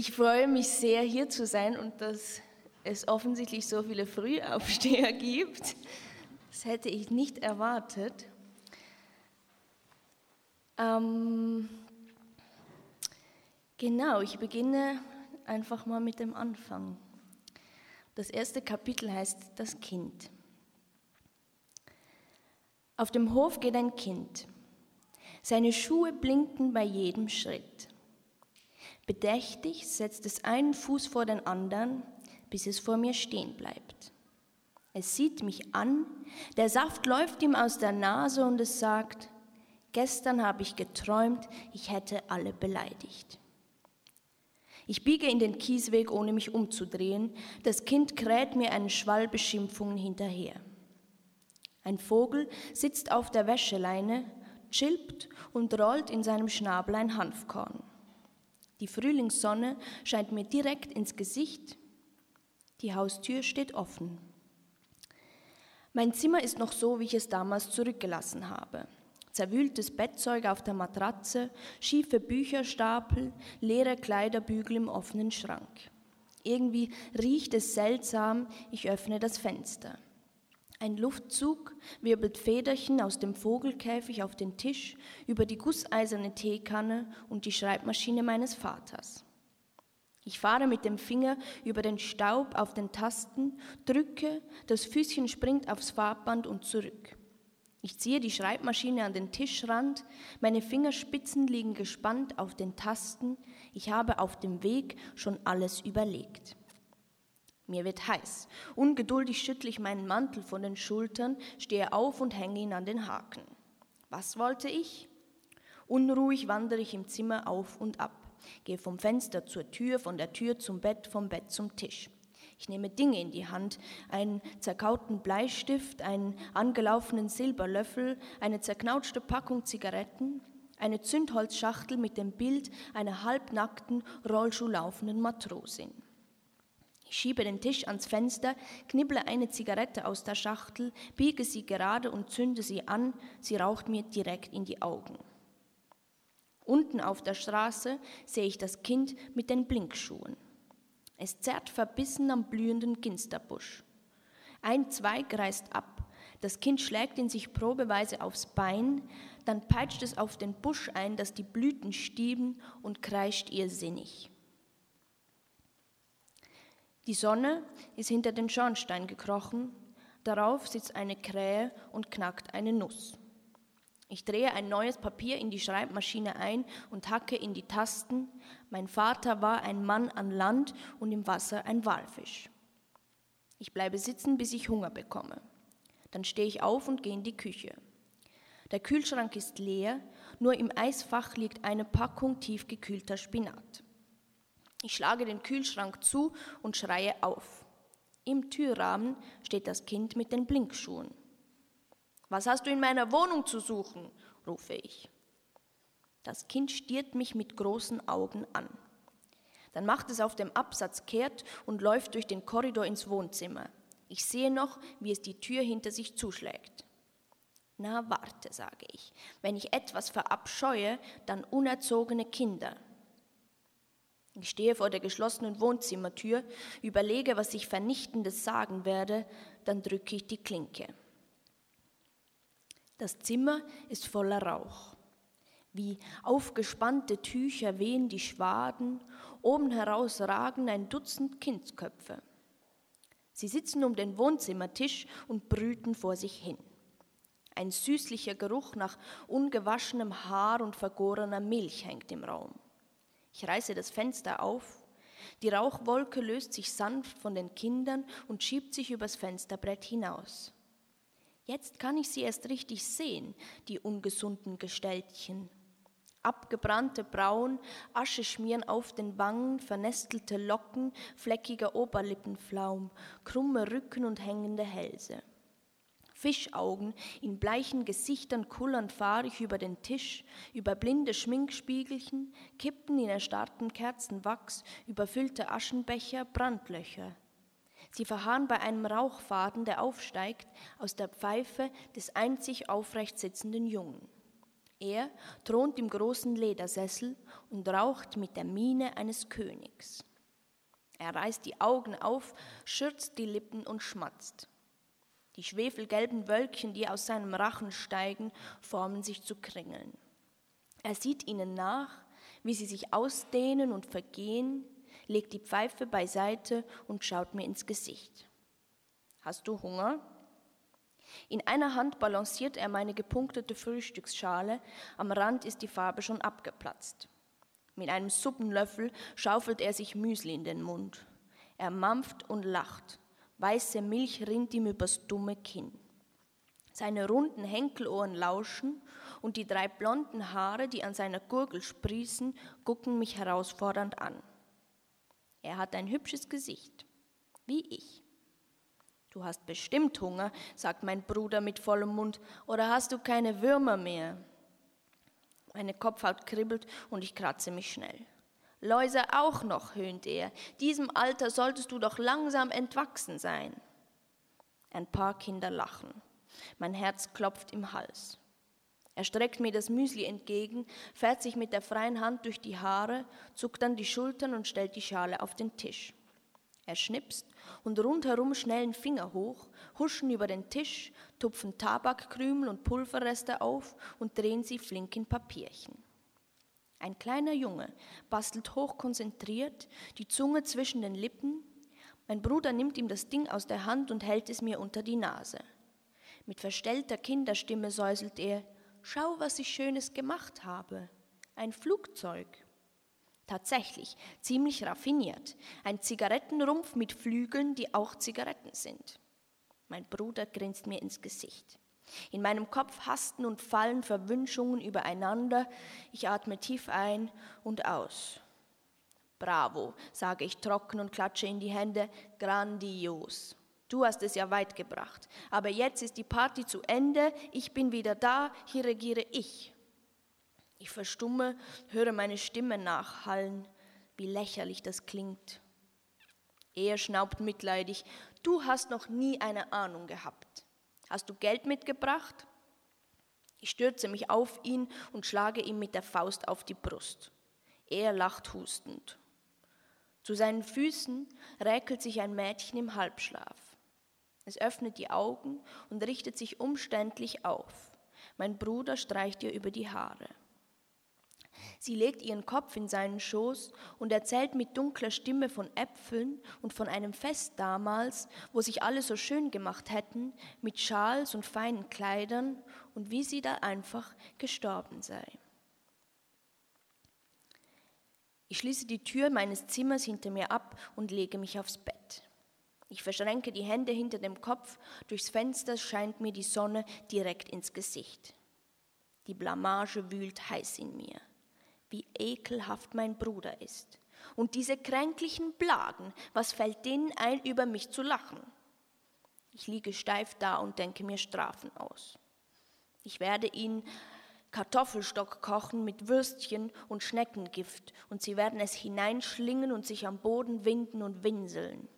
Ich freue mich sehr, hier zu sein und dass es offensichtlich so viele Frühaufsteher gibt. Das hätte ich nicht erwartet. Ähm, genau, ich beginne einfach mal mit dem Anfang. Das erste Kapitel heißt Das Kind. Auf dem Hof geht ein Kind. Seine Schuhe blinken bei jedem Schritt. Bedächtig setzt es einen Fuß vor den anderen, bis es vor mir stehen bleibt. Es sieht mich an, der Saft läuft ihm aus der Nase und es sagt, gestern habe ich geträumt, ich hätte alle beleidigt. Ich biege in den Kiesweg, ohne mich umzudrehen. Das Kind kräht mir einen Schwall Beschimpfungen hinterher. Ein Vogel sitzt auf der Wäscheleine, chilpt und rollt in seinem Schnabel ein Hanfkorn. Die Frühlingssonne scheint mir direkt ins Gesicht. Die Haustür steht offen. Mein Zimmer ist noch so, wie ich es damals zurückgelassen habe. Zerwühltes Bettzeug auf der Matratze, schiefe Bücherstapel, leere Kleiderbügel im offenen Schrank. Irgendwie riecht es seltsam, ich öffne das Fenster. Ein Luftzug wirbelt Federchen aus dem Vogelkäfig auf den Tisch über die gusseiserne Teekanne und die Schreibmaschine meines Vaters. Ich fahre mit dem Finger über den Staub auf den Tasten, drücke, das Füßchen springt aufs Farbband und zurück. Ich ziehe die Schreibmaschine an den Tischrand, meine Fingerspitzen liegen gespannt auf den Tasten, ich habe auf dem Weg schon alles überlegt. Mir wird heiß. Ungeduldig schüttle ich meinen Mantel von den Schultern, stehe auf und hänge ihn an den Haken. Was wollte ich? Unruhig wandere ich im Zimmer auf und ab, gehe vom Fenster zur Tür, von der Tür zum Bett, vom Bett zum Tisch. Ich nehme Dinge in die Hand, einen zerkauten Bleistift, einen angelaufenen Silberlöffel, eine zerknautschte Packung Zigaretten, eine Zündholzschachtel mit dem Bild einer halbnackten, rollschuhlaufenden Matrosin. Ich schiebe den Tisch ans Fenster, knibble eine Zigarette aus der Schachtel, biege sie gerade und zünde sie an, sie raucht mir direkt in die Augen. Unten auf der Straße sehe ich das Kind mit den Blinkschuhen. Es zerrt verbissen am blühenden Ginsterbusch. Ein Zweig reißt ab, das Kind schlägt ihn sich probeweise aufs Bein, dann peitscht es auf den Busch ein, dass die Blüten stieben und kreischt ihr sinnig. Die Sonne ist hinter den Schornstein gekrochen, darauf sitzt eine Krähe und knackt eine Nuss. Ich drehe ein neues Papier in die Schreibmaschine ein und hacke in die Tasten. Mein Vater war ein Mann an Land und im Wasser ein Walfisch. Ich bleibe sitzen, bis ich Hunger bekomme. Dann stehe ich auf und gehe in die Küche. Der Kühlschrank ist leer, nur im Eisfach liegt eine Packung tiefgekühlter Spinat. Ich schlage den Kühlschrank zu und schreie auf. Im Türrahmen steht das Kind mit den Blinkschuhen. Was hast du in meiner Wohnung zu suchen? rufe ich. Das Kind stiert mich mit großen Augen an. Dann macht es auf dem Absatz kehrt und läuft durch den Korridor ins Wohnzimmer. Ich sehe noch, wie es die Tür hinter sich zuschlägt. Na, warte, sage ich. Wenn ich etwas verabscheue, dann unerzogene Kinder. Ich stehe vor der geschlossenen Wohnzimmertür, überlege, was ich Vernichtendes sagen werde, dann drücke ich die Klinke. Das Zimmer ist voller Rauch. Wie aufgespannte Tücher wehen die Schwaden, oben heraus ragen ein Dutzend Kindsköpfe. Sie sitzen um den Wohnzimmertisch und brüten vor sich hin. Ein süßlicher Geruch nach ungewaschenem Haar und vergorener Milch hängt im Raum. Ich reiße das Fenster auf. Die Rauchwolke löst sich sanft von den Kindern und schiebt sich übers Fensterbrett hinaus. Jetzt kann ich sie erst richtig sehen, die ungesunden Gestaltchen. Abgebrannte Brauen, Asche schmieren auf den Wangen, vernestelte Locken, fleckiger Oberlippenflaum, krumme Rücken und hängende Hälse. Fischaugen in bleichen Gesichtern kullern fahrig über den Tisch, über blinde Schminkspiegelchen, Kippen in erstarrtem Kerzenwachs, überfüllte Aschenbecher, Brandlöcher. Sie verharren bei einem Rauchfaden, der aufsteigt aus der Pfeife des einzig aufrecht sitzenden Jungen. Er thront im großen Ledersessel und raucht mit der Miene eines Königs. Er reißt die Augen auf, schürzt die Lippen und schmatzt. Die schwefelgelben Wölkchen, die aus seinem Rachen steigen, formen sich zu Kringeln. Er sieht ihnen nach, wie sie sich ausdehnen und vergehen, legt die Pfeife beiseite und schaut mir ins Gesicht. Hast du Hunger? In einer Hand balanciert er meine gepunktete Frühstücksschale, am Rand ist die Farbe schon abgeplatzt. Mit einem Suppenlöffel schaufelt er sich Müsli in den Mund. Er mampft und lacht. Weiße Milch rinnt ihm übers dumme Kinn. Seine runden Henkelohren lauschen und die drei blonden Haare, die an seiner Gurgel sprießen, gucken mich herausfordernd an. Er hat ein hübsches Gesicht, wie ich. Du hast bestimmt Hunger, sagt mein Bruder mit vollem Mund, oder hast du keine Würmer mehr? Meine Kopfhaut kribbelt und ich kratze mich schnell. Läuse auch noch, höhnt er. Diesem Alter solltest du doch langsam entwachsen sein. Ein paar Kinder lachen. Mein Herz klopft im Hals. Er streckt mir das Müsli entgegen, fährt sich mit der freien Hand durch die Haare, zuckt dann die Schultern und stellt die Schale auf den Tisch. Er schnipst und rundherum schnellen Finger hoch, huschen über den Tisch, tupfen Tabakkrümel und Pulverreste auf und drehen sie flink in Papierchen. Ein kleiner Junge bastelt hochkonzentriert, die Zunge zwischen den Lippen. Mein Bruder nimmt ihm das Ding aus der Hand und hält es mir unter die Nase. Mit verstellter Kinderstimme säuselt er, Schau, was ich Schönes gemacht habe. Ein Flugzeug. Tatsächlich, ziemlich raffiniert. Ein Zigarettenrumpf mit Flügeln, die auch Zigaretten sind. Mein Bruder grinst mir ins Gesicht. In meinem Kopf hasten und fallen Verwünschungen übereinander. Ich atme tief ein und aus. Bravo, sage ich trocken und klatsche in die Hände. Grandios. Du hast es ja weit gebracht. Aber jetzt ist die Party zu Ende, ich bin wieder da, hier regiere ich. Ich verstumme, höre meine Stimme nachhallen, wie lächerlich das klingt. Er schnaubt mitleidig, du hast noch nie eine Ahnung gehabt. Hast du Geld mitgebracht? Ich stürze mich auf ihn und schlage ihm mit der Faust auf die Brust. Er lacht hustend. Zu seinen Füßen räkelt sich ein Mädchen im Halbschlaf. Es öffnet die Augen und richtet sich umständlich auf. Mein Bruder streicht ihr über die Haare. Sie legt ihren Kopf in seinen Schoß und erzählt mit dunkler Stimme von Äpfeln und von einem Fest damals, wo sich alle so schön gemacht hätten, mit Schals und feinen Kleidern und wie sie da einfach gestorben sei. Ich schließe die Tür meines Zimmers hinter mir ab und lege mich aufs Bett. Ich verschränke die Hände hinter dem Kopf, durchs Fenster scheint mir die Sonne direkt ins Gesicht. Die Blamage wühlt heiß in mir. Wie ekelhaft mein Bruder ist. Und diese kränklichen Blagen, was fällt denen ein, über mich zu lachen? Ich liege steif da und denke mir Strafen aus. Ich werde ihnen Kartoffelstock kochen mit Würstchen und Schneckengift, und sie werden es hineinschlingen und sich am Boden winden und winseln.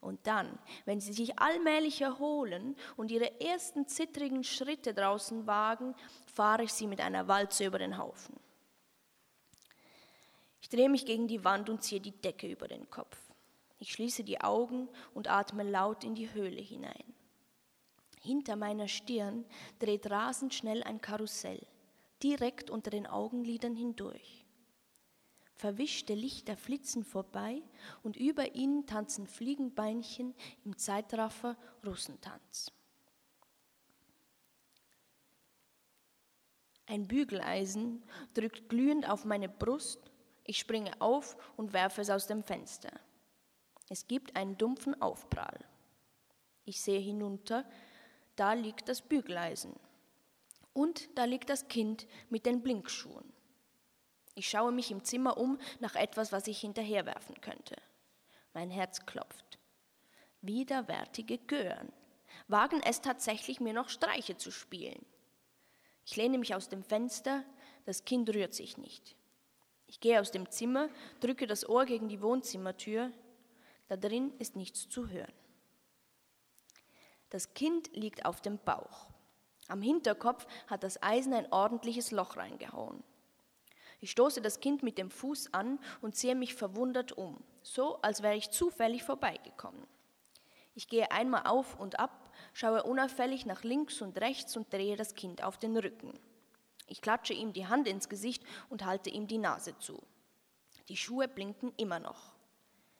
Und dann, wenn sie sich allmählich erholen und ihre ersten zittrigen Schritte draußen wagen, fahre ich sie mit einer Walze über den Haufen. Ich drehe mich gegen die Wand und ziehe die Decke über den Kopf. Ich schließe die Augen und atme laut in die Höhle hinein. Hinter meiner Stirn dreht rasend schnell ein Karussell, direkt unter den Augenlidern hindurch. Verwischte Lichter flitzen vorbei und über ihnen tanzen Fliegenbeinchen im Zeitraffer Russentanz. Ein Bügeleisen drückt glühend auf meine Brust. Ich springe auf und werfe es aus dem Fenster. Es gibt einen dumpfen Aufprall. Ich sehe hinunter, da liegt das Bügeleisen. Und da liegt das Kind mit den Blinkschuhen. Ich schaue mich im Zimmer um nach etwas, was ich hinterherwerfen könnte. Mein Herz klopft. Widerwärtige Gören wagen es tatsächlich, mir noch Streiche zu spielen. Ich lehne mich aus dem Fenster, das Kind rührt sich nicht. Ich gehe aus dem Zimmer, drücke das Ohr gegen die Wohnzimmertür, da drin ist nichts zu hören. Das Kind liegt auf dem Bauch. Am Hinterkopf hat das Eisen ein ordentliches Loch reingehauen. Ich stoße das Kind mit dem Fuß an und sehe mich verwundert um, so als wäre ich zufällig vorbeigekommen. Ich gehe einmal auf und ab, schaue unauffällig nach links und rechts und drehe das Kind auf den Rücken. Ich klatsche ihm die Hand ins Gesicht und halte ihm die Nase zu. Die Schuhe blinken immer noch.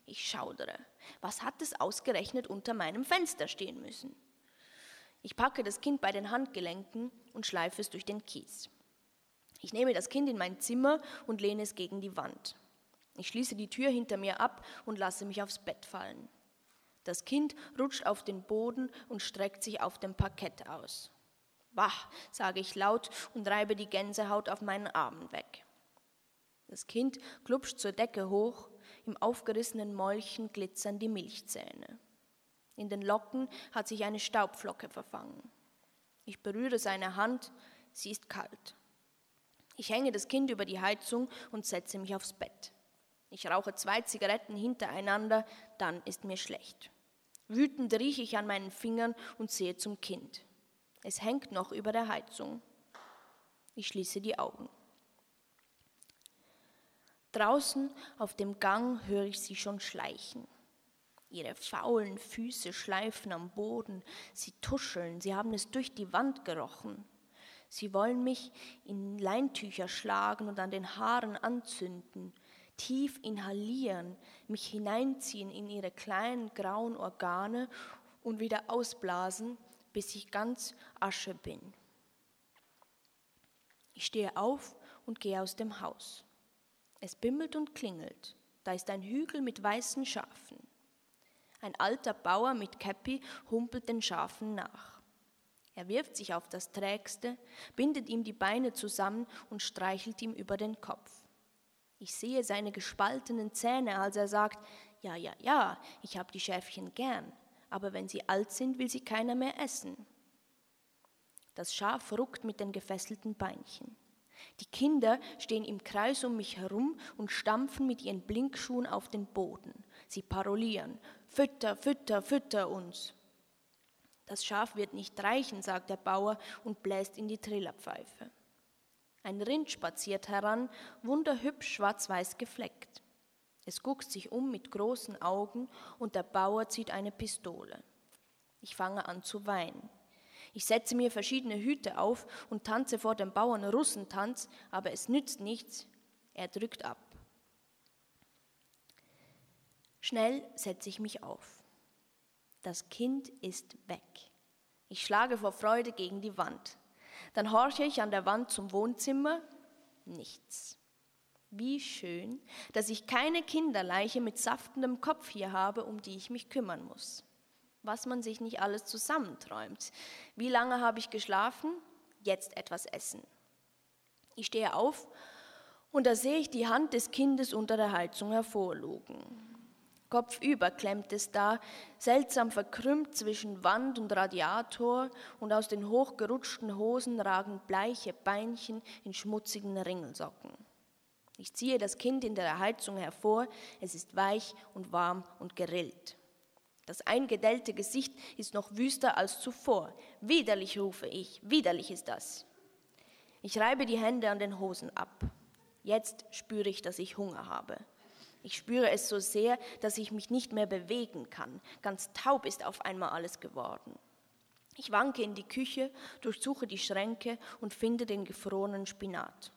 Ich schaudere. Was hat es ausgerechnet unter meinem Fenster stehen müssen? Ich packe das Kind bei den Handgelenken und schleife es durch den Kies. Ich nehme das Kind in mein Zimmer und lehne es gegen die Wand. Ich schließe die Tür hinter mir ab und lasse mich aufs Bett fallen. Das Kind rutscht auf den Boden und streckt sich auf dem Parkett aus. Wach, sage ich laut und reibe die Gänsehaut auf meinen Armen weg. Das Kind klupscht zur Decke hoch, im aufgerissenen Mäulchen glitzern die Milchzähne. In den Locken hat sich eine Staubflocke verfangen. Ich berühre seine Hand, sie ist kalt. Ich hänge das Kind über die Heizung und setze mich aufs Bett. Ich rauche zwei Zigaretten hintereinander, dann ist mir schlecht. Wütend rieche ich an meinen Fingern und sehe zum Kind. Es hängt noch über der Heizung. Ich schließe die Augen. Draußen auf dem Gang höre ich sie schon schleichen. Ihre faulen Füße schleifen am Boden, sie tuscheln, sie haben es durch die Wand gerochen. Sie wollen mich in Leintücher schlagen und an den Haaren anzünden, tief inhalieren, mich hineinziehen in ihre kleinen grauen Organe und wieder ausblasen, bis ich ganz Asche bin. Ich stehe auf und gehe aus dem Haus. Es bimmelt und klingelt. Da ist ein Hügel mit weißen Schafen. Ein alter Bauer mit Käppi humpelt den Schafen nach. Er wirft sich auf das Trägste, bindet ihm die Beine zusammen und streichelt ihm über den Kopf. Ich sehe seine gespaltenen Zähne, als er sagt, ja, ja, ja, ich habe die Schäfchen gern, aber wenn sie alt sind, will sie keiner mehr essen. Das Schaf ruckt mit den gefesselten Beinchen. Die Kinder stehen im Kreis um mich herum und stampfen mit ihren Blinkschuhen auf den Boden. Sie parolieren, Fütter, Fütter, fütter uns. Das Schaf wird nicht reichen, sagt der Bauer und bläst in die Trillerpfeife. Ein Rind spaziert heran, wunderhübsch schwarz-weiß gefleckt. Es guckt sich um mit großen Augen und der Bauer zieht eine Pistole. Ich fange an zu weinen. Ich setze mir verschiedene Hüte auf und tanze vor dem Bauern Russentanz, aber es nützt nichts. Er drückt ab. Schnell setze ich mich auf. Das Kind ist weg. Ich schlage vor Freude gegen die Wand. Dann horche ich an der Wand zum Wohnzimmer. Nichts. Wie schön, dass ich keine Kinderleiche mit saftendem Kopf hier habe, um die ich mich kümmern muss. Was man sich nicht alles zusammenträumt. Wie lange habe ich geschlafen? Jetzt etwas essen. Ich stehe auf und da sehe ich die Hand des Kindes unter der Heizung hervorlugen. Kopfüber klemmt es da, seltsam verkrümmt zwischen Wand und Radiator, und aus den hochgerutschten Hosen ragen bleiche Beinchen in schmutzigen Ringelsocken. Ich ziehe das Kind in der Heizung hervor, es ist weich und warm und gerillt. Das eingedellte Gesicht ist noch wüster als zuvor. Widerlich rufe ich, widerlich ist das. Ich reibe die Hände an den Hosen ab. Jetzt spüre ich, dass ich Hunger habe. Ich spüre es so sehr, dass ich mich nicht mehr bewegen kann. Ganz taub ist auf einmal alles geworden. Ich wanke in die Küche, durchsuche die Schränke und finde den gefrorenen Spinat.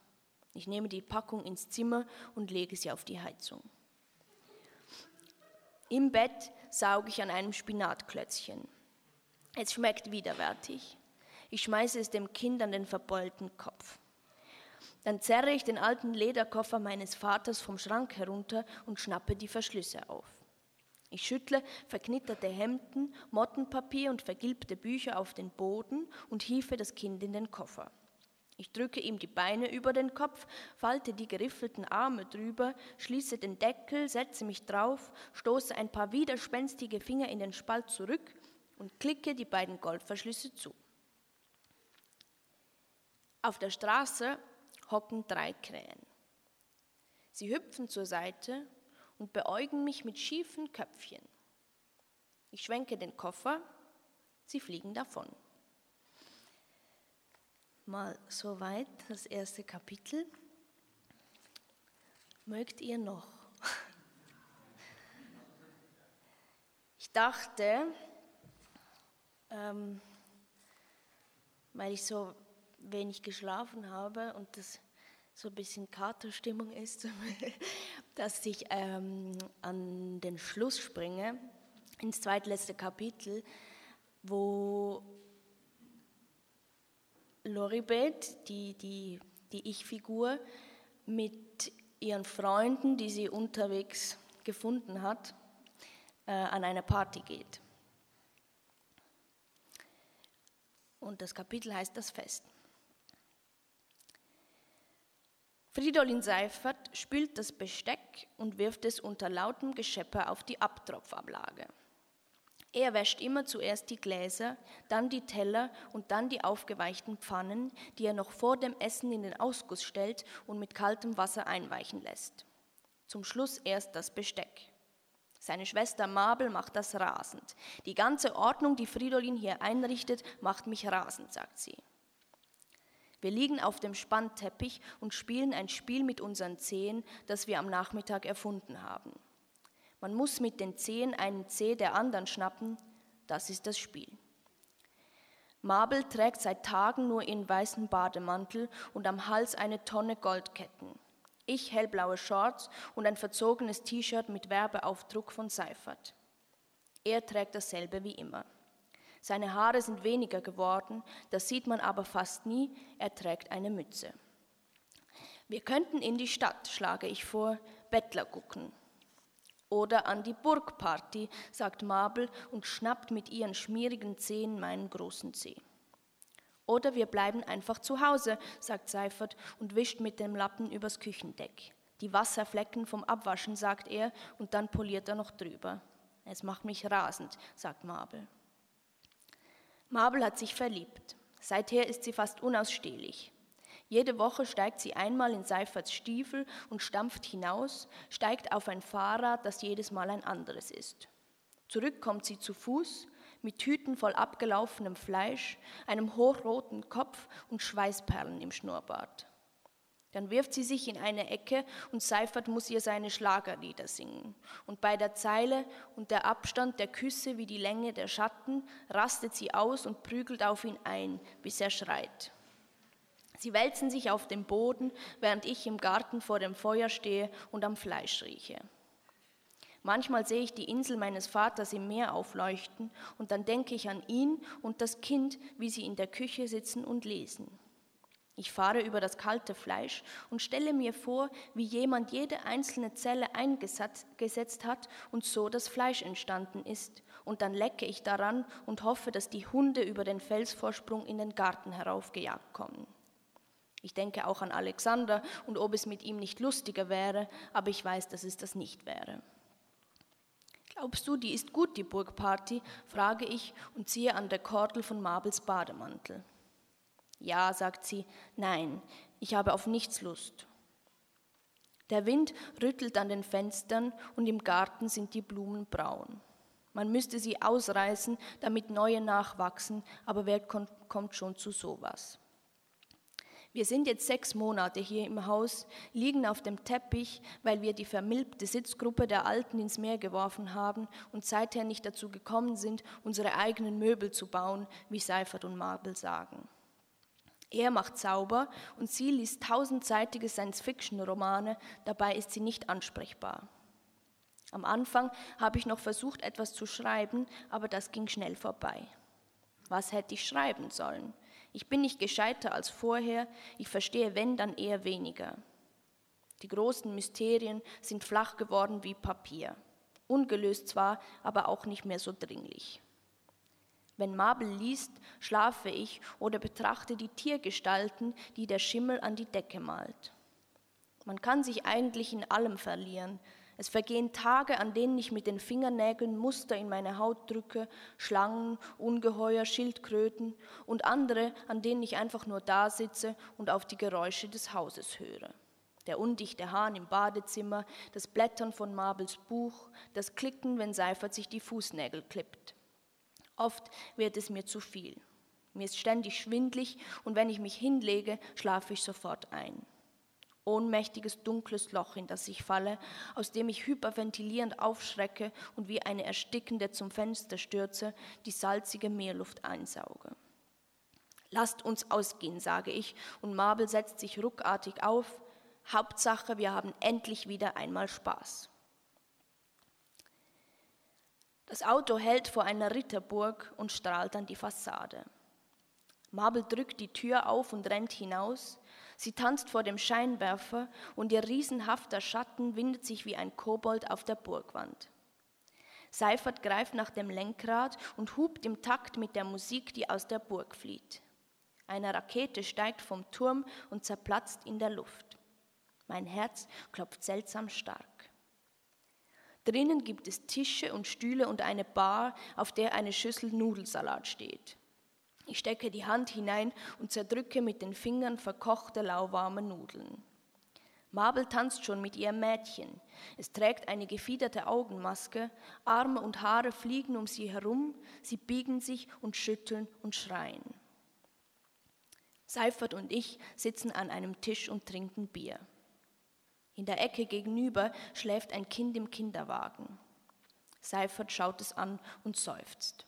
Ich nehme die Packung ins Zimmer und lege sie auf die Heizung. Im Bett sauge ich an einem Spinatklötzchen. Es schmeckt widerwärtig. Ich schmeiße es dem Kind an den verbeulten Kopf. Dann zerre ich den alten Lederkoffer meines Vaters vom Schrank herunter und schnappe die Verschlüsse auf. Ich schüttle verknitterte Hemden, Mottenpapier und vergilbte Bücher auf den Boden und hiefe das Kind in den Koffer. Ich drücke ihm die Beine über den Kopf, falte die geriffelten Arme drüber, schließe den Deckel, setze mich drauf, stoße ein paar widerspenstige Finger in den Spalt zurück und klicke die beiden Goldverschlüsse zu. Auf der Straße hocken drei Krähen. Sie hüpfen zur Seite und beäugen mich mit schiefen Köpfchen. Ich schwenke den Koffer, sie fliegen davon. Mal soweit, das erste Kapitel. Mögt ihr noch? Ich dachte, ähm, weil ich so wenig geschlafen habe und das so ein bisschen Katerstimmung ist, dass ich ähm, an den Schluss springe, ins zweitletzte Kapitel, wo Loribet, die, die, die Ich-Figur, mit ihren Freunden, die sie unterwegs gefunden hat, äh, an eine Party geht. Und das Kapitel heißt das Fest. Fridolin Seifert spült das Besteck und wirft es unter lautem Geschepper auf die Abtropfablage. Er wäscht immer zuerst die Gläser, dann die Teller und dann die aufgeweichten Pfannen, die er noch vor dem Essen in den Ausguss stellt und mit kaltem Wasser einweichen lässt. Zum Schluss erst das Besteck. Seine Schwester Mabel macht das rasend. Die ganze Ordnung, die Fridolin hier einrichtet, macht mich rasend, sagt sie. Wir liegen auf dem Spannteppich und spielen ein Spiel mit unseren Zehen, das wir am Nachmittag erfunden haben. Man muss mit den Zehen einen Zeh der anderen schnappen, das ist das Spiel. Mabel trägt seit Tagen nur ihren weißen Bademantel und am Hals eine Tonne Goldketten. Ich hellblaue Shorts und ein verzogenes T-Shirt mit Werbeaufdruck von Seifert. Er trägt dasselbe wie immer. Seine Haare sind weniger geworden, das sieht man aber fast nie, er trägt eine Mütze. Wir könnten in die Stadt, schlage ich vor, Bettler gucken. Oder an die Burgparty, sagt Mabel und schnappt mit ihren schmierigen Zehen meinen großen Zeh. Oder wir bleiben einfach zu Hause, sagt Seifert und wischt mit dem Lappen übers Küchendeck. Die Wasserflecken vom Abwaschen, sagt er, und dann poliert er noch drüber. Es macht mich rasend, sagt Mabel. Mabel hat sich verliebt. Seither ist sie fast unausstehlich. Jede Woche steigt sie einmal in Seiferts Stiefel und stampft hinaus, steigt auf ein Fahrrad, das jedes Mal ein anderes ist. Zurück kommt sie zu Fuß, mit Tüten voll abgelaufenem Fleisch, einem hochroten Kopf und Schweißperlen im Schnurrbart. Dann wirft sie sich in eine Ecke und Seifert muss ihr seine Schlagerlieder singen. Und bei der Zeile und der Abstand der Küsse wie die Länge der Schatten rastet sie aus und prügelt auf ihn ein, bis er schreit. Sie wälzen sich auf dem Boden, während ich im Garten vor dem Feuer stehe und am Fleisch rieche. Manchmal sehe ich die Insel meines Vaters im Meer aufleuchten und dann denke ich an ihn und das Kind, wie sie in der Küche sitzen und lesen. Ich fahre über das kalte Fleisch und stelle mir vor, wie jemand jede einzelne Zelle eingesetzt hat und so das Fleisch entstanden ist. Und dann lecke ich daran und hoffe, dass die Hunde über den Felsvorsprung in den Garten heraufgejagt kommen. Ich denke auch an Alexander und ob es mit ihm nicht lustiger wäre, aber ich weiß, dass es das nicht wäre. Glaubst du, die ist gut, die Burgparty? frage ich und ziehe an der Kordel von Mabels Bademantel. Ja, sagt sie, nein, ich habe auf nichts Lust. Der Wind rüttelt an den Fenstern und im Garten sind die Blumen braun. Man müsste sie ausreißen, damit neue nachwachsen, aber wer kommt schon zu sowas? Wir sind jetzt sechs Monate hier im Haus, liegen auf dem Teppich, weil wir die vermilbte Sitzgruppe der Alten ins Meer geworfen haben und seither nicht dazu gekommen sind, unsere eigenen Möbel zu bauen, wie Seifert und Mabel sagen. Er macht sauber und sie liest tausendseitige Science-Fiction-Romane, dabei ist sie nicht ansprechbar. Am Anfang habe ich noch versucht, etwas zu schreiben, aber das ging schnell vorbei. Was hätte ich schreiben sollen? Ich bin nicht gescheiter als vorher, ich verstehe wenn, dann eher weniger. Die großen Mysterien sind flach geworden wie Papier. Ungelöst zwar, aber auch nicht mehr so dringlich. Wenn Mabel liest, schlafe ich oder betrachte die Tiergestalten, die der Schimmel an die Decke malt. Man kann sich eigentlich in allem verlieren, es vergehen Tage, an denen ich mit den Fingernägeln Muster in meine Haut drücke, Schlangen, Ungeheuer, Schildkröten und andere, an denen ich einfach nur da sitze und auf die Geräusche des Hauses höre. Der undichte Hahn im Badezimmer, das Blättern von Mabels Buch, das Klicken, wenn Seifert sich die Fußnägel klippt. Oft wird es mir zu viel. Mir ist ständig schwindlig und wenn ich mich hinlege, schlafe ich sofort ein. Ohnmächtiges dunkles Loch, in das ich falle, aus dem ich hyperventilierend aufschrecke und wie eine Erstickende zum Fenster stürze, die salzige Meerluft einsauge. Lasst uns ausgehen, sage ich, und Mabel setzt sich ruckartig auf. Hauptsache, wir haben endlich wieder einmal Spaß. Das Auto hält vor einer Ritterburg und strahlt an die Fassade. Mabel drückt die Tür auf und rennt hinaus. Sie tanzt vor dem Scheinwerfer und ihr riesenhafter Schatten windet sich wie ein Kobold auf der Burgwand. Seifert greift nach dem Lenkrad und hupt im Takt mit der Musik, die aus der Burg flieht. Eine Rakete steigt vom Turm und zerplatzt in der Luft. Mein Herz klopft seltsam stark. Drinnen gibt es Tische und Stühle und eine Bar, auf der eine Schüssel Nudelsalat steht. Ich stecke die Hand hinein und zerdrücke mit den Fingern verkochte, lauwarme Nudeln. Mabel tanzt schon mit ihrem Mädchen. Es trägt eine gefiederte Augenmaske, Arme und Haare fliegen um sie herum, sie biegen sich und schütteln und schreien. Seifert und ich sitzen an einem Tisch und trinken Bier. In der Ecke gegenüber schläft ein Kind im Kinderwagen. Seifert schaut es an und seufzt.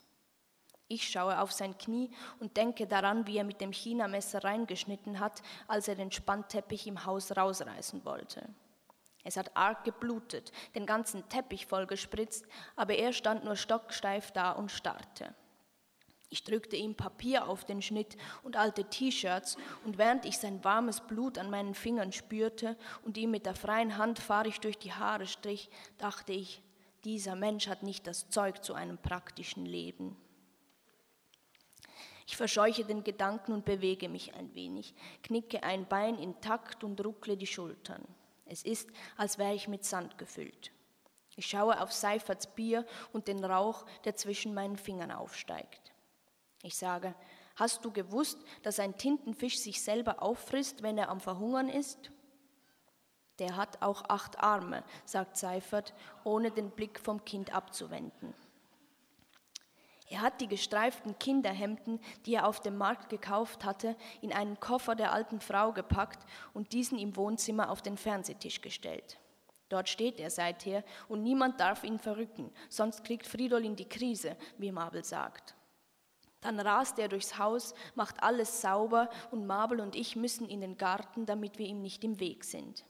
Ich schaue auf sein Knie und denke daran, wie er mit dem Chinamesser reingeschnitten hat, als er den Spannteppich im Haus rausreißen wollte. Es hat arg geblutet, den ganzen Teppich voll gespritzt, aber er stand nur stocksteif da und starrte. Ich drückte ihm Papier auf den Schnitt und alte T-Shirts, und während ich sein warmes Blut an meinen Fingern spürte und ihm mit der freien Hand fahrig durch die Haare strich, dachte ich, dieser Mensch hat nicht das Zeug zu einem praktischen Leben. Ich verscheuche den Gedanken und bewege mich ein wenig, knicke ein Bein in Takt und ruckle die Schultern. Es ist, als wäre ich mit Sand gefüllt. Ich schaue auf Seiferts Bier und den Rauch, der zwischen meinen Fingern aufsteigt. Ich sage, hast du gewusst, dass ein Tintenfisch sich selber auffrisst, wenn er am Verhungern ist? Der hat auch acht Arme, sagt Seifert, ohne den Blick vom Kind abzuwenden. Er hat die gestreiften Kinderhemden, die er auf dem Markt gekauft hatte, in einen Koffer der alten Frau gepackt und diesen im Wohnzimmer auf den Fernsehtisch gestellt. Dort steht er seither und niemand darf ihn verrücken, sonst kriegt Fridolin die Krise, wie Mabel sagt. Dann rast er durchs Haus, macht alles sauber und Mabel und ich müssen in den Garten, damit wir ihm nicht im Weg sind.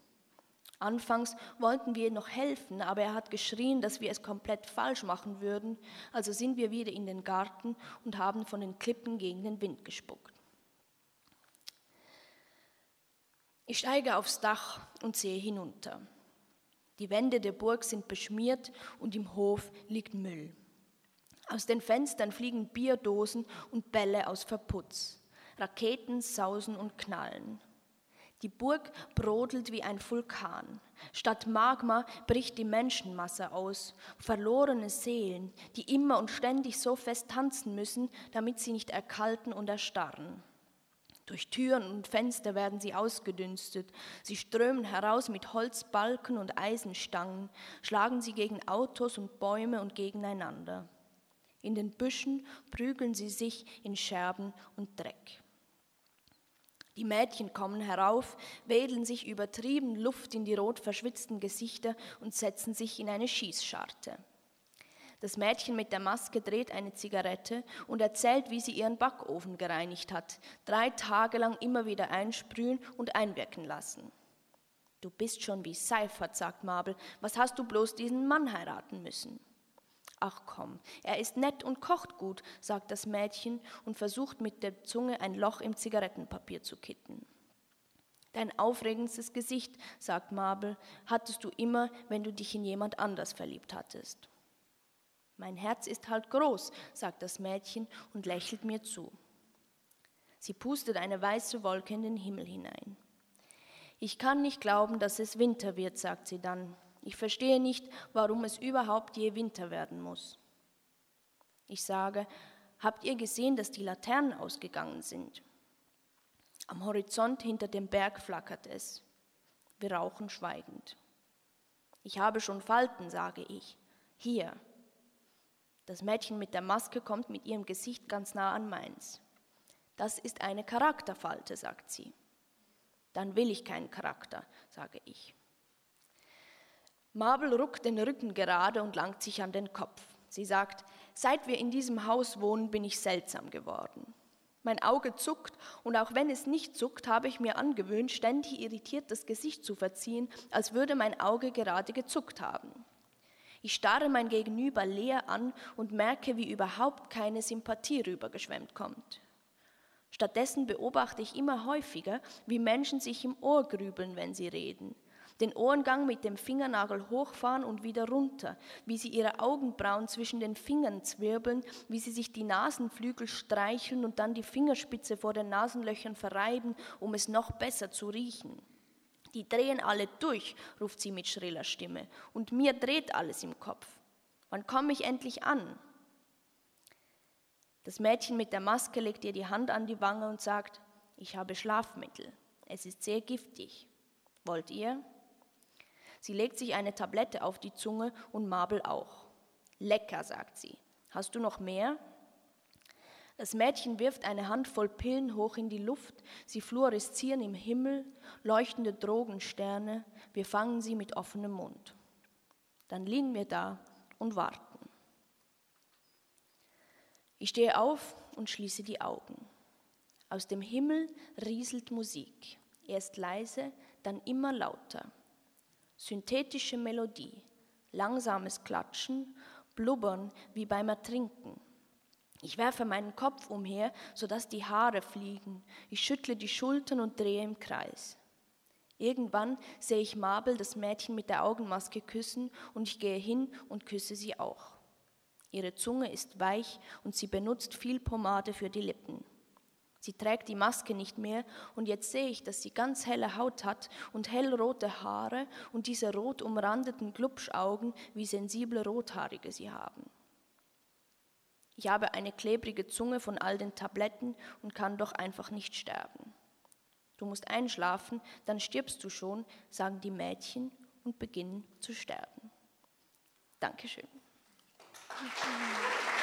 Anfangs wollten wir noch helfen, aber er hat geschrien, dass wir es komplett falsch machen würden, also sind wir wieder in den Garten und haben von den Klippen gegen den Wind gespuckt. Ich steige aufs Dach und sehe hinunter. Die Wände der Burg sind beschmiert und im Hof liegt Müll. Aus den Fenstern fliegen Bierdosen und Bälle aus Verputz. Raketen sausen und knallen. Die Burg brodelt wie ein Vulkan. Statt Magma bricht die Menschenmasse aus. Verlorene Seelen, die immer und ständig so fest tanzen müssen, damit sie nicht erkalten und erstarren. Durch Türen und Fenster werden sie ausgedünstet. Sie strömen heraus mit Holzbalken und Eisenstangen, schlagen sie gegen Autos und Bäume und gegeneinander. In den Büschen prügeln sie sich in Scherben und Dreck. Die Mädchen kommen herauf, wedeln sich übertrieben Luft in die rot verschwitzten Gesichter und setzen sich in eine Schießscharte. Das Mädchen mit der Maske dreht eine Zigarette und erzählt, wie sie ihren Backofen gereinigt hat, drei Tage lang immer wieder einsprühen und einwirken lassen. Du bist schon wie Seifert, sagt Mabel, was hast du bloß diesen Mann heiraten müssen? Ach komm, er ist nett und kocht gut, sagt das Mädchen und versucht mit der Zunge ein Loch im Zigarettenpapier zu kitten. Dein aufregendstes Gesicht, sagt Mabel, hattest du immer, wenn du dich in jemand anders verliebt hattest. Mein Herz ist halt groß, sagt das Mädchen und lächelt mir zu. Sie pustet eine weiße Wolke in den Himmel hinein. Ich kann nicht glauben, dass es Winter wird, sagt sie dann. Ich verstehe nicht, warum es überhaupt je Winter werden muss. Ich sage, habt ihr gesehen, dass die Laternen ausgegangen sind? Am Horizont hinter dem Berg flackert es. Wir rauchen schweigend. Ich habe schon Falten, sage ich. Hier. Das Mädchen mit der Maske kommt mit ihrem Gesicht ganz nah an meins. Das ist eine Charakterfalte, sagt sie. Dann will ich keinen Charakter, sage ich. Mabel ruckt den Rücken gerade und langt sich an den Kopf. Sie sagt, seit wir in diesem Haus wohnen, bin ich seltsam geworden. Mein Auge zuckt und auch wenn es nicht zuckt, habe ich mir angewöhnt, ständig irritiert das Gesicht zu verziehen, als würde mein Auge gerade gezuckt haben. Ich starre mein Gegenüber leer an und merke, wie überhaupt keine Sympathie rübergeschwemmt kommt. Stattdessen beobachte ich immer häufiger, wie Menschen sich im Ohr grübeln, wenn sie reden, den Ohrengang mit dem Fingernagel hochfahren und wieder runter, wie sie ihre Augenbrauen zwischen den Fingern zwirbeln, wie sie sich die Nasenflügel streicheln und dann die Fingerspitze vor den Nasenlöchern verreiben, um es noch besser zu riechen. Die drehen alle durch, ruft sie mit schriller Stimme. Und mir dreht alles im Kopf. Wann komme ich endlich an? Das Mädchen mit der Maske legt ihr die Hand an die Wange und sagt, ich habe Schlafmittel. Es ist sehr giftig. Wollt ihr? Sie legt sich eine Tablette auf die Zunge und Mabel auch. Lecker, sagt sie. Hast du noch mehr? Das Mädchen wirft eine Handvoll Pillen hoch in die Luft, sie fluoreszieren im Himmel, leuchtende Drogensterne, wir fangen sie mit offenem Mund. Dann liegen wir da und warten. Ich stehe auf und schließe die Augen. Aus dem Himmel rieselt Musik, erst leise, dann immer lauter. Synthetische Melodie, langsames Klatschen, Blubbern wie beim Ertrinken. Ich werfe meinen Kopf umher, sodass die Haare fliegen. Ich schüttle die Schultern und drehe im Kreis. Irgendwann sehe ich Mabel, das Mädchen mit der Augenmaske, küssen und ich gehe hin und küsse sie auch. Ihre Zunge ist weich und sie benutzt viel Pomade für die Lippen. Sie trägt die Maske nicht mehr und jetzt sehe ich, dass sie ganz helle Haut hat und hellrote Haare und diese rot umrandeten Glubschaugen, wie sensible Rothaarige sie haben. Ich habe eine klebrige Zunge von all den Tabletten und kann doch einfach nicht sterben. Du musst einschlafen, dann stirbst du schon, sagen die Mädchen und beginnen zu sterben. Dankeschön. Applaus